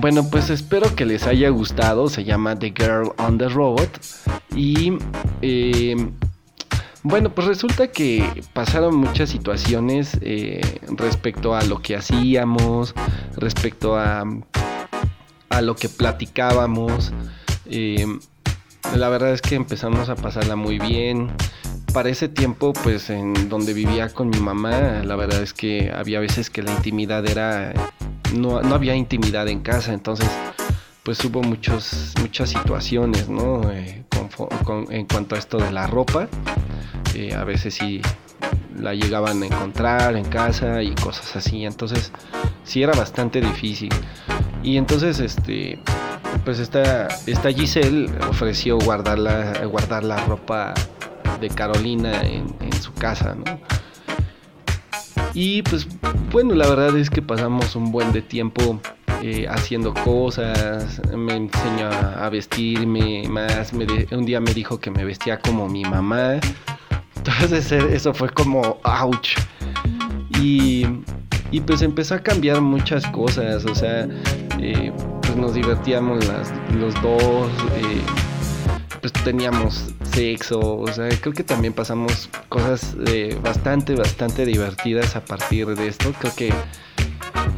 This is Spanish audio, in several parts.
bueno, pues espero que les haya gustado. Se llama The Girl on the Robot. Y eh, bueno, pues resulta que pasaron muchas situaciones eh, respecto a lo que hacíamos, respecto a, a lo que platicábamos. Eh, la verdad es que empezamos a pasarla muy bien. Para ese tiempo, pues en donde vivía con mi mamá, la verdad es que había veces que la intimidad era... No, había intimidad en casa, entonces pues hubo muchos, muchas situaciones, ¿no? Eh, en cuanto a esto de la ropa. Eh, a veces sí la llegaban a encontrar en casa y cosas así. Entonces sí era bastante difícil. Y entonces este pues esta, esta Giselle ofreció guardar la, guardar la ropa de Carolina en, su casa, ¿no? Y pues bueno, la verdad es que pasamos un buen de tiempo eh, haciendo cosas, me enseñó a vestirme más, un día me dijo que me vestía como mi mamá, entonces eso fue como, ouch. Y, y pues empezó a cambiar muchas cosas, o sea, eh, pues nos divertíamos los dos, eh, pues teníamos sexo, o sea, creo que también pasamos cosas eh, bastante, bastante divertidas a partir de esto. Creo que,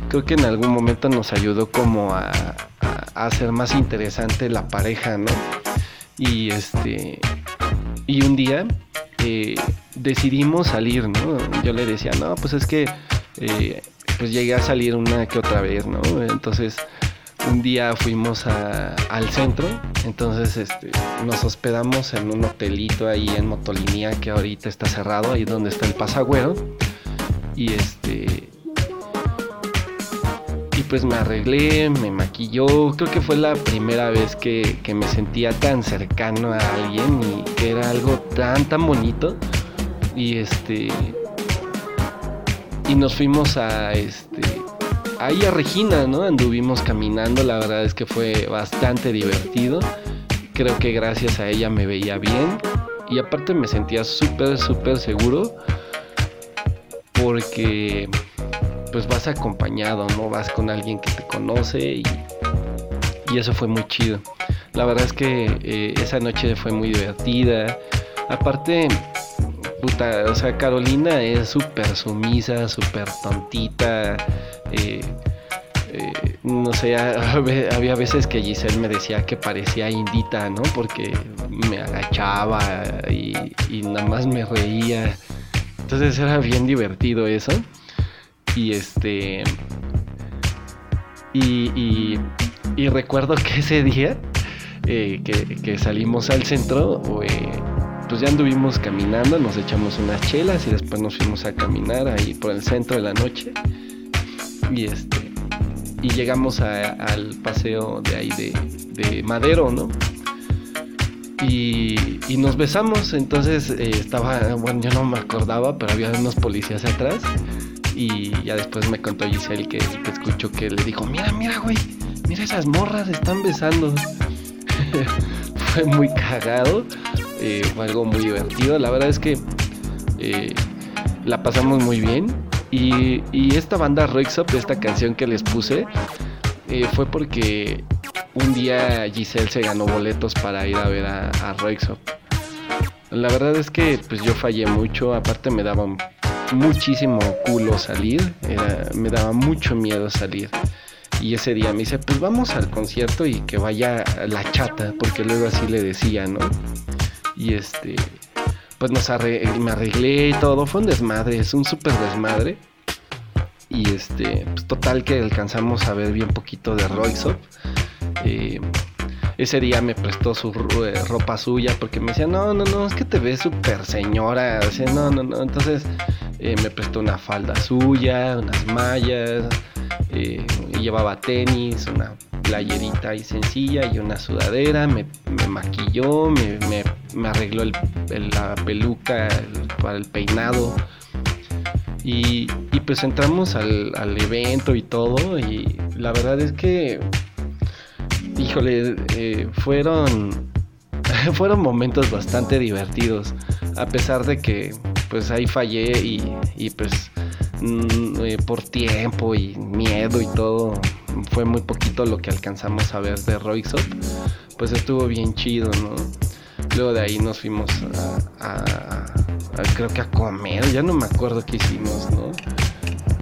creo que en algún momento nos ayudó como a, hacer más interesante la pareja, ¿no? Y este, y un día decidimos salir, ¿no? Yo le decía, no, pues es que pues llegué a salir una que otra vez, ¿no? Entonces un día fuimos al centro, entonces este, nos hospedamos en un hotelito ahí en Motolinía que ahorita está cerrado, ahí donde está el pasagüero. Y este. Y pues me arreglé, me maquilló. Creo que fue la primera vez que, que me sentía tan cercano a alguien y que era algo tan, tan bonito. Y este. Y nos fuimos a este ahí a Regina, ¿no? Anduvimos caminando, la verdad es que fue bastante divertido. Creo que gracias a ella me veía bien y aparte me sentía súper, súper seguro porque pues vas acompañado, ¿no? Vas con alguien que te conoce y, eso fue muy chido. La verdad es que eh, esa noche fue muy divertida. Aparte, puta, o sea, Carolina es súper sumisa, súper tontita. Eh, eh, no sé, había veces que Giselle me decía que parecía indita, ¿no? Porque me agachaba y, nada más me reía. Entonces era bien divertido eso. Y este. Y, recuerdo que ese día eh, que, salimos al centro, pues ya anduvimos caminando, nos echamos unas chelas y después nos fuimos a caminar ahí por el centro de la noche y este y llegamos al paseo de ahí de, Madero, ¿no? Y, nos besamos, entonces eh, estaba, bueno, yo no me acordaba, pero había unos policías atrás y ya después me contó Giselle que, que escuchó que le dijo, mira, mira, güey, mira esas morras, están besando. fue muy cagado, eh, fue algo muy divertido, la verdad es que eh, la pasamos muy bien. Y, esta banda Roixop, esta canción que les puse, eh, fue porque un día Giselle se ganó boletos para ir a ver a, a La verdad es que pues yo fallé mucho, aparte me daba muchísimo culo salir, me daba mucho miedo salir. Y ese día me dice, pues vamos al concierto y que vaya la chata, porque luego así le decía, ¿no? Y este, pues nos me arreglé y todo, fue un desmadre, es un súper desmadre. Y este, pues total que alcanzamos a ver bien poquito de Royce eh, ese día me prestó su eh, ropa suya porque me decía, no, no, no, es que te ves súper señora. O no, no, no. Entonces eh, me prestó una falda suya, unas mallas, llevaba tenis, una playerita y sencilla y una sudadera, me, maquilló, me, arregló la peluca para el peinado. Y, pues entramos al, evento y todo y la verdad es que, híjole, eh, fueron, fueron momentos bastante divertidos, a pesar de que pues ahí fallé y, pues mm, eh, por tiempo y miedo y todo, fue muy poquito lo que alcanzamos a ver de Roixop, pues estuvo bien chido, ¿no? Luego de ahí nos fuimos a, creo que a comer, ya no me acuerdo qué hicimos, ¿no?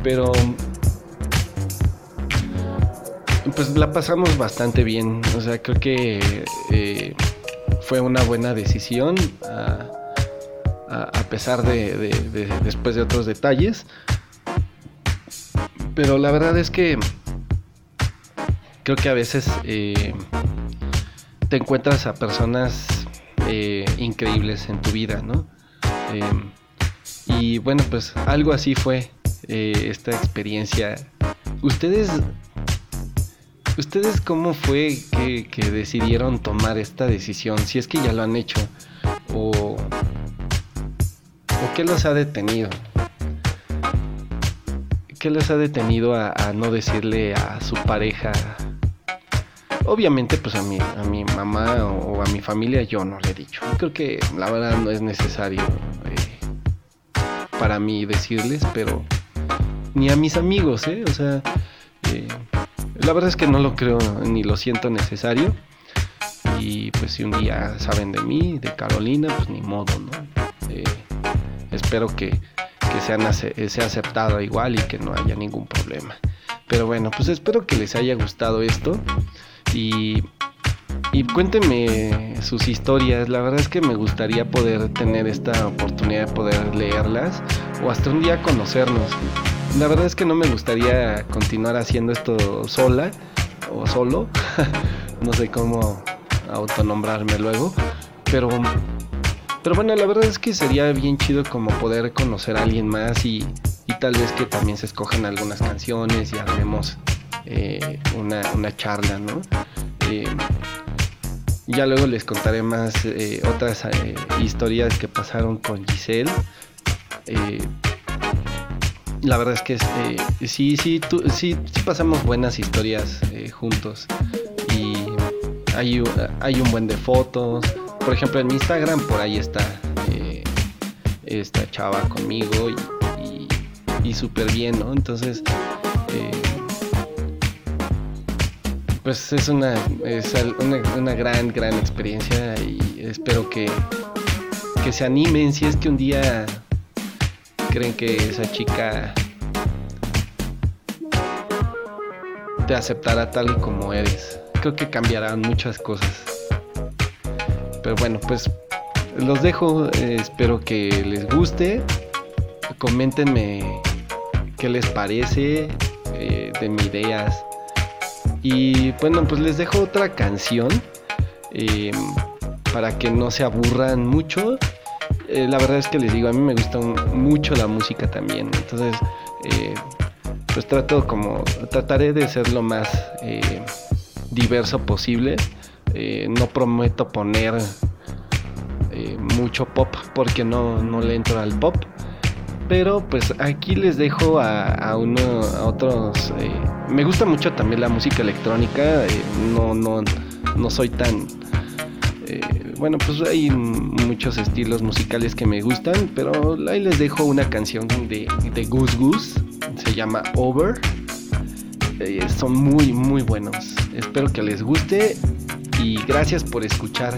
Pero pues la pasamos bastante bien, o sea, creo que eh, fue una buena decisión a, pesar de, después de otros detalles. Pero la verdad es que creo que a veces eh, te encuentras a personas eh, increíbles en tu vida, ¿no? Em, y bueno, pues algo así fue eh, esta experiencia. ¿Ustedes, ustedes cómo fue que, decidieron tomar esta decisión? Si es que ya lo han hecho. ¿O, o qué los ha detenido? ¿Qué les ha detenido a, no decirle a su pareja Obviamente, pues a mi, a mi mamá o, a mi familia yo no le he dicho. Creo que la verdad no es necesario eh, para mí decirles, pero ni a mis amigos, ¿eh? O sea, eh, la verdad es que no lo creo ni lo siento necesario. Y pues si un día saben de mí, de Carolina, pues ni modo, ¿no? Espero que, que sean, sea aceptado igual y que no haya ningún problema. Pero bueno, pues espero que les haya gustado esto. Y, y cuéntenme sus historias. La verdad es que me gustaría poder tener esta oportunidad de poder leerlas o hasta un día conocernos. La verdad es que no me gustaría continuar haciendo esto sola o solo. no sé cómo autonombrarme luego. Pero, pero bueno, la verdad es que sería bien chido como poder conocer a alguien más y, y tal vez que también se escogen algunas canciones y haremos eh, una, una, charla, ¿no? Eh, ya luego les contaré más eh, otras historias que pasaron con Giselle. la verdad es que sí, sí, sí, sí, pasamos buenas historias juntos. Y hay, hay un buen de fotos. Por ejemplo, en mi Instagram por ahí está esta chava conmigo y, y, súper bien, ¿no? Entonces, pues es una, es una, gran, gran experiencia y espero que, que se animen si es que un día creen que esa chica te aceptará tal y como eres. Creo que cambiarán muchas cosas. Pero bueno, pues los dejo. espero que les guste. Coméntenme qué les parece eh, de mis ideas y bueno, pues les dejo otra canción eh, para que no se aburran mucho. Eh, la verdad es que les digo, a mí me gusta mucho la música también. Entonces, eh, pues trato como, trataré de ser lo más diverso posible. No prometo poner mucho pop porque no, no le entro al pop pero pues aquí les dejo a, a otros. Eh, me gusta mucho también la música electrónica. Eh, no, no, no soy tan. Eh, bueno, pues hay muchos estilos musicales que me gustan, pero ahí les dejo una canción de, de Goose Goose. Se llama Over. son muy, muy buenos. Espero que les guste y gracias por escuchar.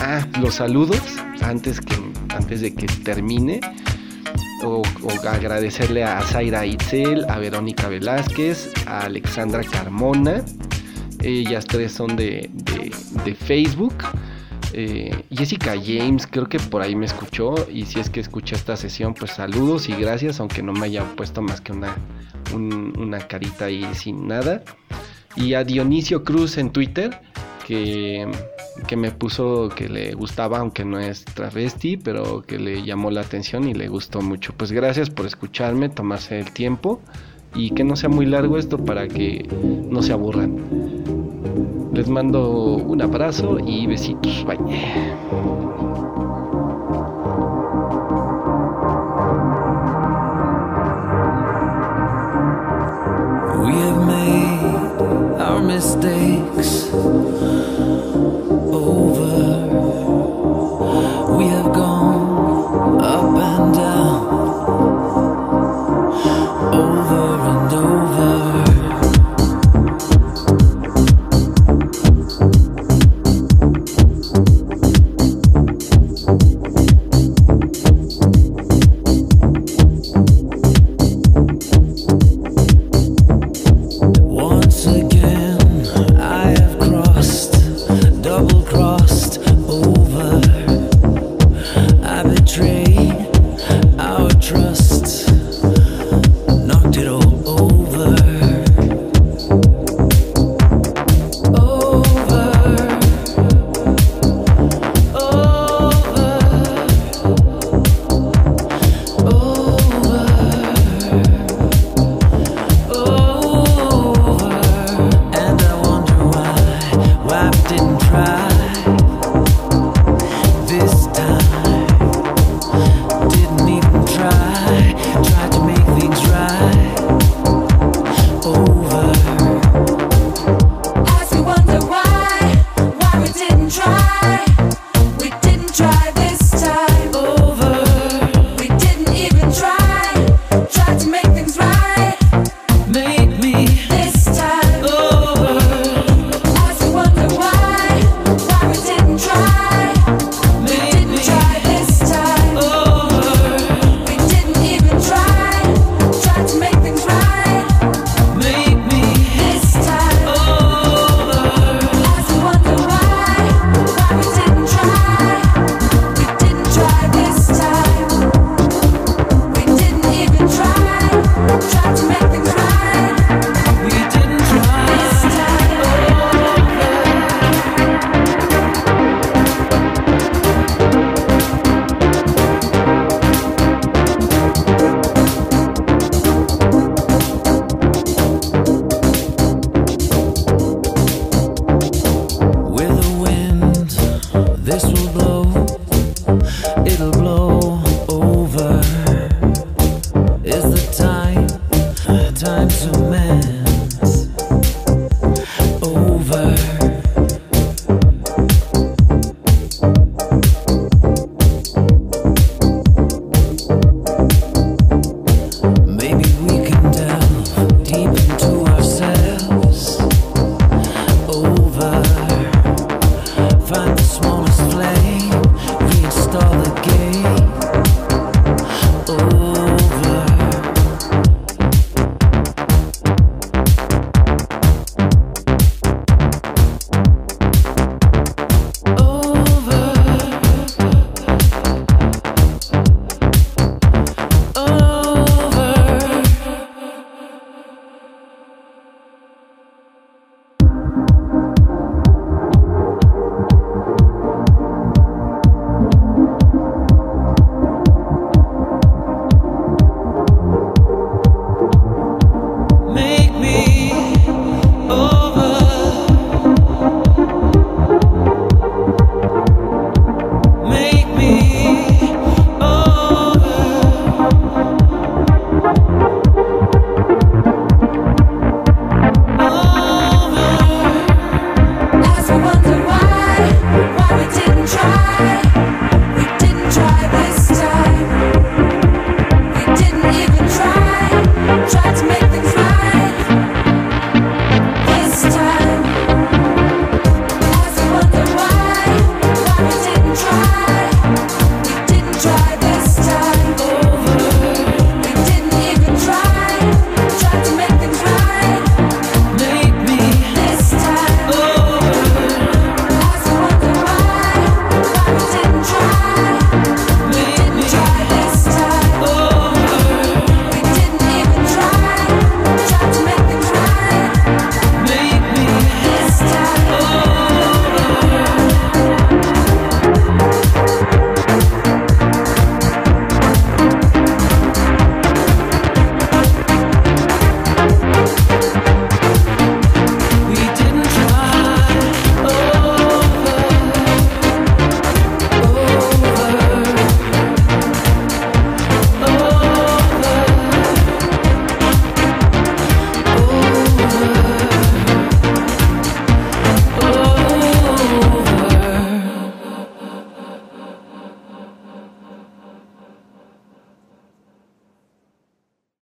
Ah, los saludos antes, que, antes de que termine o, agradecerle a Zaira Itzel, a Verónica Velázquez, a Alexandra Carmona. Ellas tres son de, Facebook. Eh, Jessica James, creo que por ahí me escuchó. Y si es que escucha esta sesión, pues saludos y gracias, aunque no me haya puesto más que una, una carita ahí sin nada. Y a Dionisio Cruz en Twitter que, me puso que le gustaba, aunque no es travesti, pero que le llamó la atención y le gustó mucho. Pues gracias por escucharme, tomarse el tiempo y que no sea muy largo esto para que no se aburran. Les mando un abrazo y besitos. Bye. Mistakes Blow.